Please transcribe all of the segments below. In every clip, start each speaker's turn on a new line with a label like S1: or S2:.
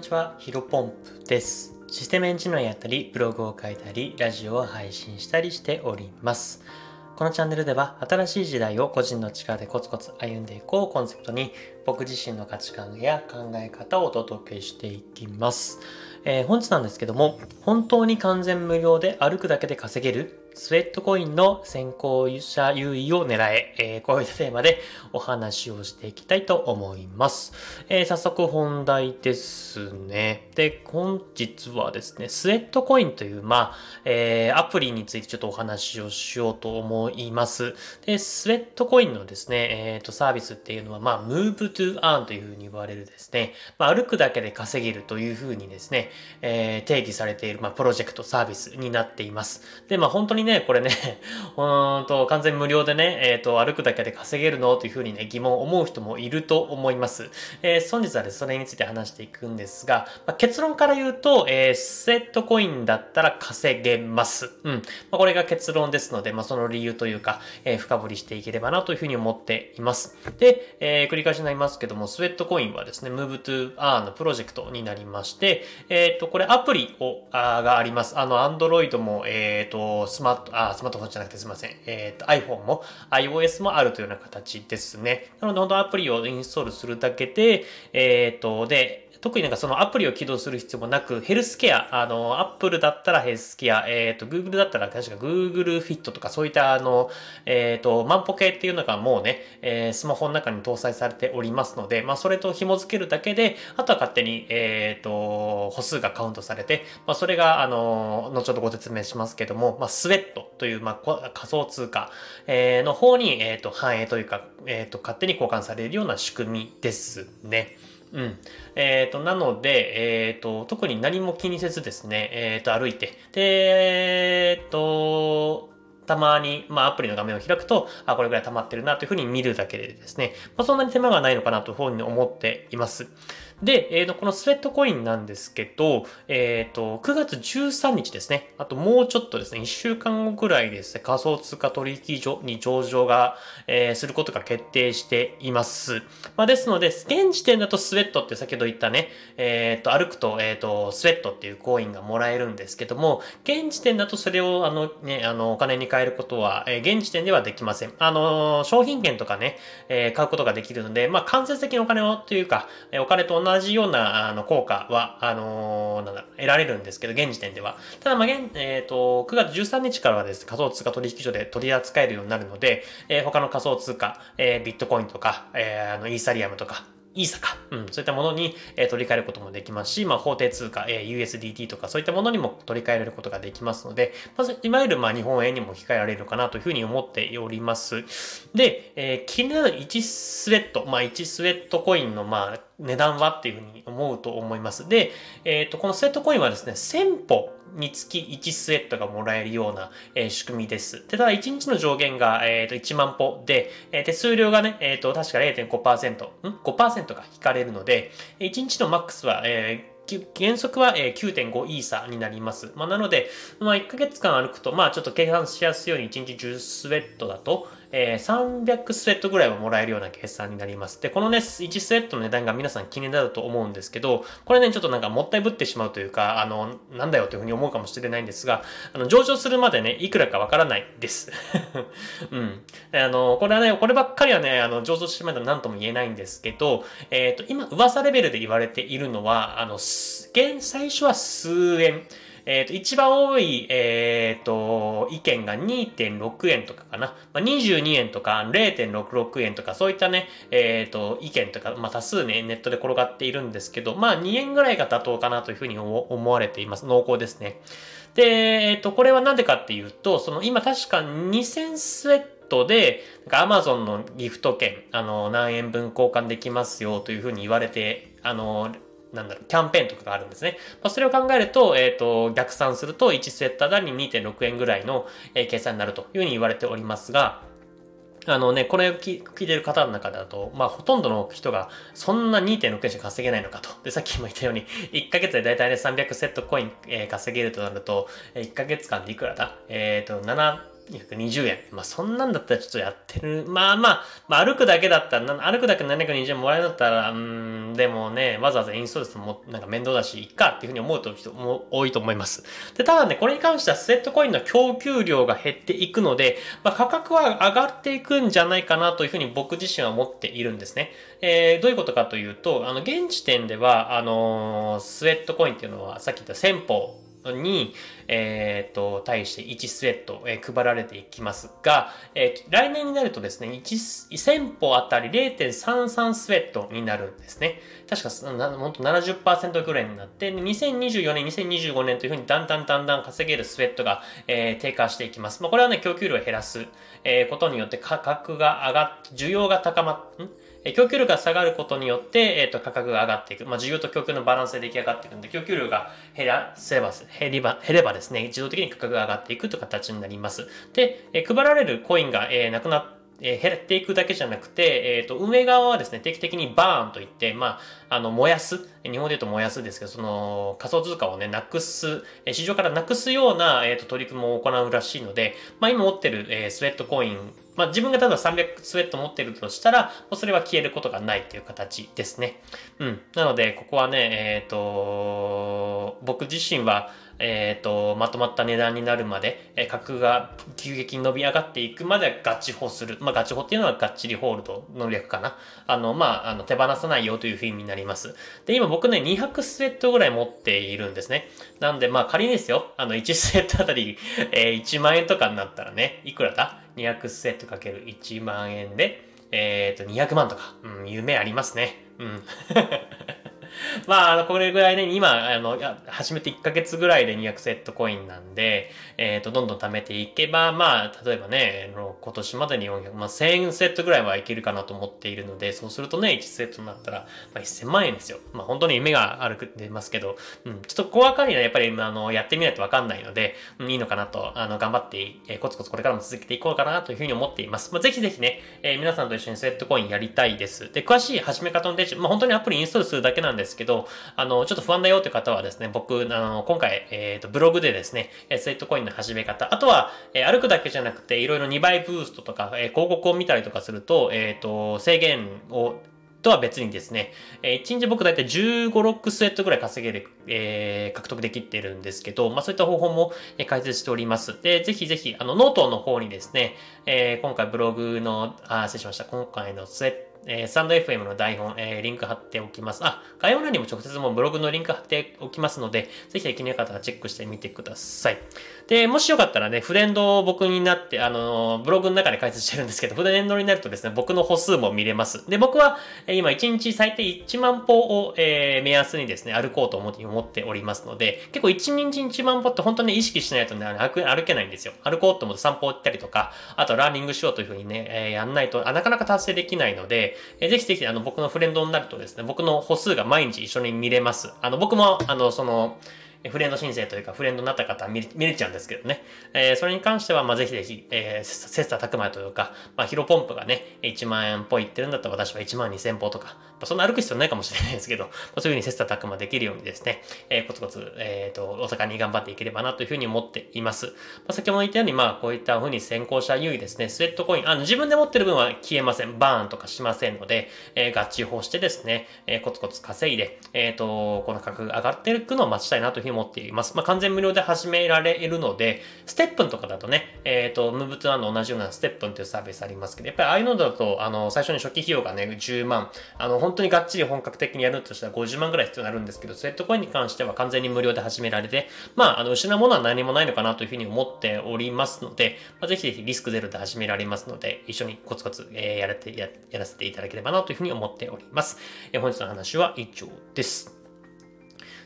S1: にちは、ヒロポンプです。システムエンジニアやったり、ブログを書いたり、ラジオを配信したりしております。このチャンネルでは、新しい時代を個人の力でコツコツ歩んでいこうコンセプトに、僕自身の価値観や考え方をお届けしていきます。えー、本日なんですけども、本当に完全無料で歩くだけで稼げるスウェットコインの先行者優位を狙え、えー、こういったテーマでお話をしていきたいと思います。えー、早速本題ですね。で、本日はですね、スウェットコインという、まあ、えー、アプリについてちょっとお話をしようと思います。で、スウェットコインのですね、えっ、と、サービスっていうのは、まあ、move to earn というふうに言われるですね、まあ、歩くだけで稼げるというふうにですね、え、定義されている、まあ、プロジェクトサービスになっています。で、まあ、本当ににね、これね、うんと、完全無料でね、えっ、ー、と、歩くだけで稼げるの？というふうにね、疑問を思う人もいると思います。えー、本日はですね、それについて話していくんですが、まあ、結論から言うと、えー、スウェットコインだったら稼げます。うん。まあ、これが結論ですので、まあ、その理由というか、えー、深掘りしていければなというふうに思っています。で、えー、繰り返しになりますけども、スウェットコインはですね、Move to Earn のプロジェクトになりまして、えっ、ー、と、これアプリを、あがあります。あの、Android も、えっ、ー、と、スマート、あ、スマートフォンじゃなくてすいません。えっ、ー、と、iPhone も iOS もあるというような形ですね。なので、本当アプリをインストールするだけで、えっ、ー、と、で、特になんかそのアプリを起動する必要もなく、ヘルスケア、あの、Apple だったらヘルスケア、えっ、ー、と、Google だったら確か Google Fit とかそういったあの、えっ、ー、と、万歩計っていうのがもうね、えー、スマホの中に搭載されておりますので、まあ、それと紐付けるだけで、あとは勝手に、えっ、と、歩数がカウントされて、まあ、それが、あの、後ほどご説明しますけども、まあ、スウェという、まあ、仮想通貨、えー、の方に、えっ、と、反映というか、えっ、と、勝手に交換されるような仕組みですね。うん。えっ、ー、と、なので、えっ、ー、と、特に何も気にせずですね、えっ、ー、と、歩いて、で、えっ、と、たまに、まあ、アプリの画面を開くと、あ、これぐらい溜まってるなというふうに見るだけでですね、まあ、そんなに手間がないのかなというふうに思っています。で、えー、とこのスウェットコインなんですけど、えっ、ー、と、9月13日ですね。あともうちょっとですね、1週間後くらいですね、仮想通貨取引所に上場が、えー、することが決定しています。まあ、ですので、現時点だとスウェットって先ほど言ったね、えっ、ー、と、歩くと、えっ、と、スウェットっていうコインがもらえるんですけども、現時点だとそれを、あのね、あの、お金に変えることは、え現時点ではできません。あの、商品券とかね、え買うことができるので、まあ、間接的にお金をというか、えお金と同じ同じようなあの効果は、あのー、なんだ得られるんですけど、現時点では。ただ、まあ、現、えっ、ー、と、9月13日からはです、ね、仮想通貨取引所で取り扱えるようになるので、えー、他の仮想通貨、えー、ビットコインとか、えー、あの、イーサリアムとか、イーサか。うん、そういったものに、えー、取り替えることもできますし、まあ、法定通貨、えー、USDT とかそういったものにも取り替えられることができますので、まず、いわゆる、まあ、日本円にも置き換えられるかなというふうに思っております。で、えー、気になる1スウェット、まあ、1スウェットコインの、まあ、値段はっていうふうに思うと思います。で、えっ、ー、と、このスウェットコインはですね、1000歩につき1スウェットがもらえるような、えー、仕組みです。で、ただ1日の上限が、えー、と1万歩で、えー、手数料がね、えっ、ー、と、確か0.5%、ん ?5% が引かれるので、1日のマックスは、えー原則は9.5イーサになります。まあ、なので、まあ、1ヶ月間歩くと、まあ、ちょっと計算しやすいように1日10スウェットだと、えー、300スウェットぐらいはもらえるような計算になります。で、このね、1スウェットの値段が皆さん気になると思うんですけど、これね、ちょっとなんかもったいぶってしまうというか、あの、なんだよというふうに思うかもしれないんですが、あの、上場するまでね、いくらかわからないです。うん。あの、これはね、こればっかりはね、あの、上場してまで何とも言えないんですけど、えっ、ー、と、今、噂レベルで言われているのは、あの、現、最初は数円。えっ、ー、と、一番多い、えっ、ー、と、意見が2.6円とかかな。まあ、22円とか0.66円とか、そういったね、えっ、ー、と、意見とか、まあ、多数ね、ネットで転がっているんですけど、まあ、2円ぐらいが妥当かなというふうに思われています。濃厚ですね。で、えっ、と、これはなんでかっていうと、その、今確か2000スウェットで、アマゾンのギフト券、あの、何円分交換できますよというふうに言われて、あの、なんだろう、キャンペーンとかがあるんですね。まあ、それを考えると、えっ、ー、と、逆算すると1スウェッターだに2.6円ぐらいの、えー、計算になるというふうに言われておりますが、あのね、これを聞いてる方の中だと、まあ、ほとんどの人が、そんな2.6円しか稼げないのかと。で、さっきも言ったように、1ヶ月でだいたいね、300セットコイン、えー、稼げるとなると、1ヶ月間でいくらだ？えっ、ー、と、7、720円。まあそんなんだったらちょっとやってる。まあまあ、まあ歩くだけだったら、歩くだけ720円もらえるんだったら、うん、でもね、わざわざインストールするのもなんか面倒だし、いっかっていうふうに思うと人も多いと思います。で、ただね、これに関してはスウェットコインの供給量が減っていくので、まあ価格は上がっていくんじゃないかなというふうに僕自身は思っているんですね。えー、どういうことかというと、あの、現時点では、あのー、スウェットコインっていうのは、さっき言った先方、に、えっ、ー、と、対して1スウェット、えー、配られていきますが、えー、来年になるとですね、1、1000歩あたり0.33スウェットになるんですね。確か、本当70%ぐらいになって、2024年、2025年というふうにだんだんだんだん稼げるスウェットが、えー、低下していきます。まあ、これはね、供給量を減らす、えー、ことによって価格が上がっ、需要が高まっ、ん？供給量が下がることによって、えっ、ー、と、価格が上がっていく。まあ、需要と供給のバランスで出来上がっていくんで、供給量が減らせば、減れば、減ればですね、自動的に価格が上がっていくという形になります。で、えー、配られるコインが、えー、なくなって、え、減っていくだけじゃなくて、えっ、ー、と、運営側はですね、定期的にバーンといって、まあ、あの、燃やす、日本で言うと燃やすですけど、その、仮想通貨をね、なくす、市場からなくすような、えっ、ー、と、取り組みを行うらしいので、まあ、今持ってる、えー、スウェットコイン、まあ、自分がただ300スウェット持ってるとしたら、もうそれは消えることがないっていう形ですね。うん。なので、ここはね、えっ、ー、と、僕自身は、えっ、ー、と、まとまった値段になるまで、え、格が急激に伸び上がっていくまではガチホする。まあ、ガチホっていうのはガッチリホールドの略かな。あの、まあ、あの、手放さないよという意味になります。で、今僕ね、200スウェットぐらい持っているんですね。なんで、まあ、仮にですよ、あの、1スウェットあたり、えー、1万円とかになったらね、いくらだ ?200 スウェットかける1万円で、えっ、ー、と、200万とか、うん、夢ありますね。うん。まあ、あの、これぐらいね、今、あの、始めて1ヶ月ぐらいで200セットコインなんで、えっ、ー、と、どんどん貯めていけば、まあ、例えばね、今年までに400、まあ、1000セットぐらいはいけるかなと思っているので、そうするとね、1セットになったら、まあ、1000万円ですよ。まあ、本当に夢があるく出ますけど、うん、ちょっと怖がりはやっぱり、あの、やってみないとわかんないので、うん、いいのかなと、あの、頑張って、えー、コツコツこれからも続けていこうかなというふうに思っています。まあ、ぜひぜひね、えー、皆さんと一緒にセットコインやりたいです。で、詳しい始め方の手順、まあ、本当にアプリインストールするだけなんですですけど、あの、ちょっと不安だよという方はですね、僕、あの、今回、えっ、ー、と、ブログでですね、 Sweatcoin の始め方、あとは、えー、歩くだけじゃなくて、いろいろ2倍ブーストとか、えー、広告を見たりとかすると、えっ、と、制限をとは別にですね、え1日僕だいたい15、6スウェットぐらい稼げる、えー、獲得できてるんですけど、まあそういった方法も、え解説しております。で、ぜひぜひ、あの、ノートの方にですね、えー、今回ブログの、あ、失礼しました。今回のスウェットえー、 stand.fm の台本、えー、リンク貼っておきます。あ、概要欄にも直接もブログのリンク貼っておきますので、ぜひ気になる方はチェックしてみてください。で、もしよかったらね、フレンドを僕になって、あの、ブログの中で解説してるんですけど、フレンドになるとですね、僕の歩数も見れます。で、僕は、え今1日最低1万歩を、えー、目安にですね、歩こうと思って思っておりますので、結構1日1万歩って本当に意識しないとね、歩けないんですよ。歩こうと思って散歩行ったりとか、あとランニングしようというふうにね、えー、やんないと、あなかなか達成できないので、えー、ぜひぜひあの僕のフレンドになるとですね、僕の歩数が毎日一緒に見れます。あの僕も、あの、その、フレンド申請というか、フレンドになった方は見れちゃうんですけどね。えー、それに関しては、まあ、ぜひぜひ、えー、切磋琢磨というか、まあ、ヒロポンプがね、1万円っぽいってるんだったら私は1万2000歩とか、まあ、そんな歩く必要ないかもしれないですけど、まあ、そういうふうに切磋琢磨できるようにですね、えー、コツコツ、えっ、ー、と、お盛んに頑張っていければなというふうに思っています。まあ、先ほど言ったように、まあ、こういったふうに先行者優位ですね、スウェットコイン、あの、自分で持ってる分は消えません。バーンとかしませんので、えー、合致法してですね、えー、コツコツ稼いで、えっ、ー、と、この価格上がっていくのを待ちたいなというふうに思っています。まあ完全無料で始められるので、ステップンとかだとね、えっ、ー、と、ムーブトゥアンの同じようなステップンというサービスありますけど、やっぱりああいうのだと、あの、最初に初期費用がね、10万、あの、本当にがっちり本格的にやるとしたら50万ぐらい必要になるんですけど、 Sweatcoin に関しては完全に無料で始められて、まあ、あの、失うものは何もないのかなというふうに思っておりますので、まあ、ぜひぜひリスクゼロで始められますので、一緒にコツコツ、えー、やらてや、やらせていただければなというふうに思っております。えー、本日の話は以上です。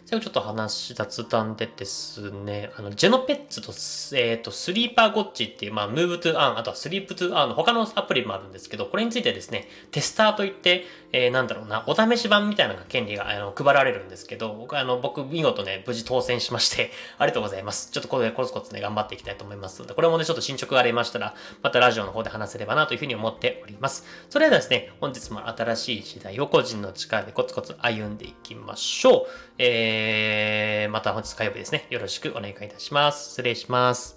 S1: 最後ちょっと話、雑談でですね、あの、 Genopets と、えっ、ー、と、 Sleepagotchi っていう、まあ、 Move to Earn、あとは Sleep to Earn の他のアプリもあるんですけど、これについてですね、テスターといって、えー、なんだろうな、お試し版みたいな権利があの配られるんですけど、僕あの、僕見事ね、無事当選しまして、ありがとうございます。ちょっとこれでコツコツね、頑張っていきたいと思いますので、これもね、ちょっと進捗がありましたら、またラジオの方で話せればなというふうに思っております。それではですね、本日も新しい時代を個人の力でコツコツ歩んでいきましょう。えーえー、また本日火曜日ですね、よろしくお願いいたします。失礼します。